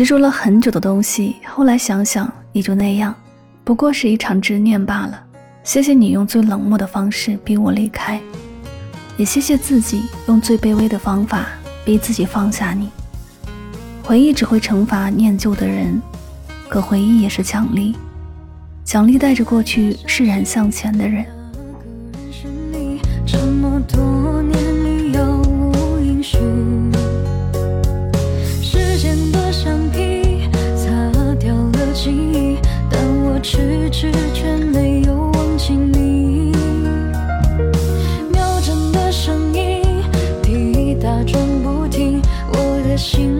执着了很久的东西，后来想想也就那样，不过是一场执念罢了。谢谢你用最冷漠的方式逼我离开，也谢谢自己用最卑微的方法逼自己放下你。回忆只会惩罚念旧的人，可回忆也是奖励，奖励带着过去释然向前的人。迟迟却没有忘记你，秒针的声音滴答转不停，我的心。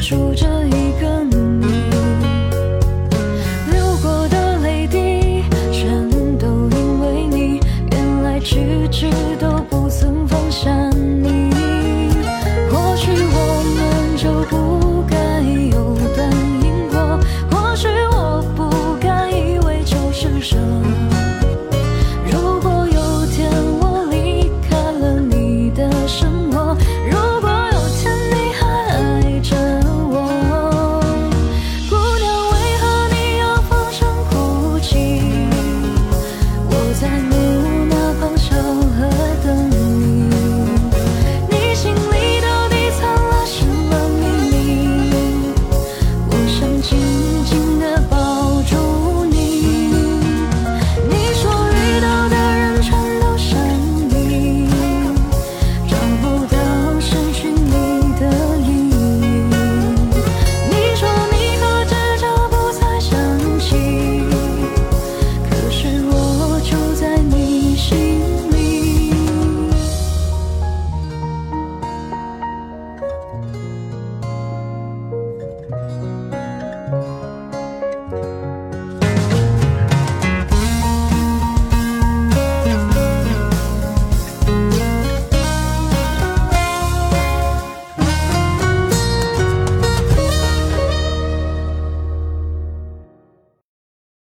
住着一个你流过的泪滴全都因为你原来迟迟都不曾放下你。或许我们就不